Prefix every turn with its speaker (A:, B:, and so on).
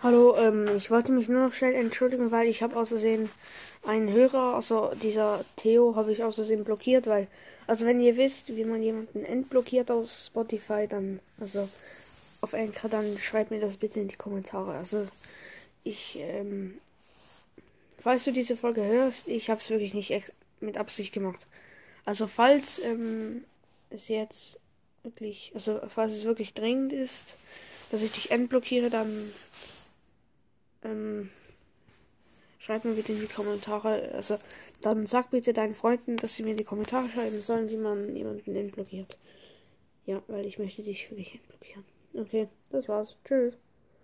A: Hallo, ähm, ich wollte mich nur noch schnell entschuldigen, weil ich habe außersehen einen Hörer, also dieser Theo habe ich außersehen blockiert, weil, also wenn ihr wisst, wie man jemanden entblockiert auf Spotify, dann, also auf Anchor, dann schreibt mir das bitte in die Kommentare. Also ich, ähm, falls du diese Folge hörst, ich habe es wirklich nicht mit Absicht gemacht. Also falls ähm, es jetzt wirklich, also falls es wirklich dringend ist, dass ich dich entblockiere, dann ähm, schreib mir bitte in die Kommentare. Also, dann sag bitte deinen Freunden, dass sie mir in die Kommentare schreiben sollen, wie man jemanden entblockiert. Ja, weil ich möchte dich wirklich entblockieren. Okay, das war's. Tschüss.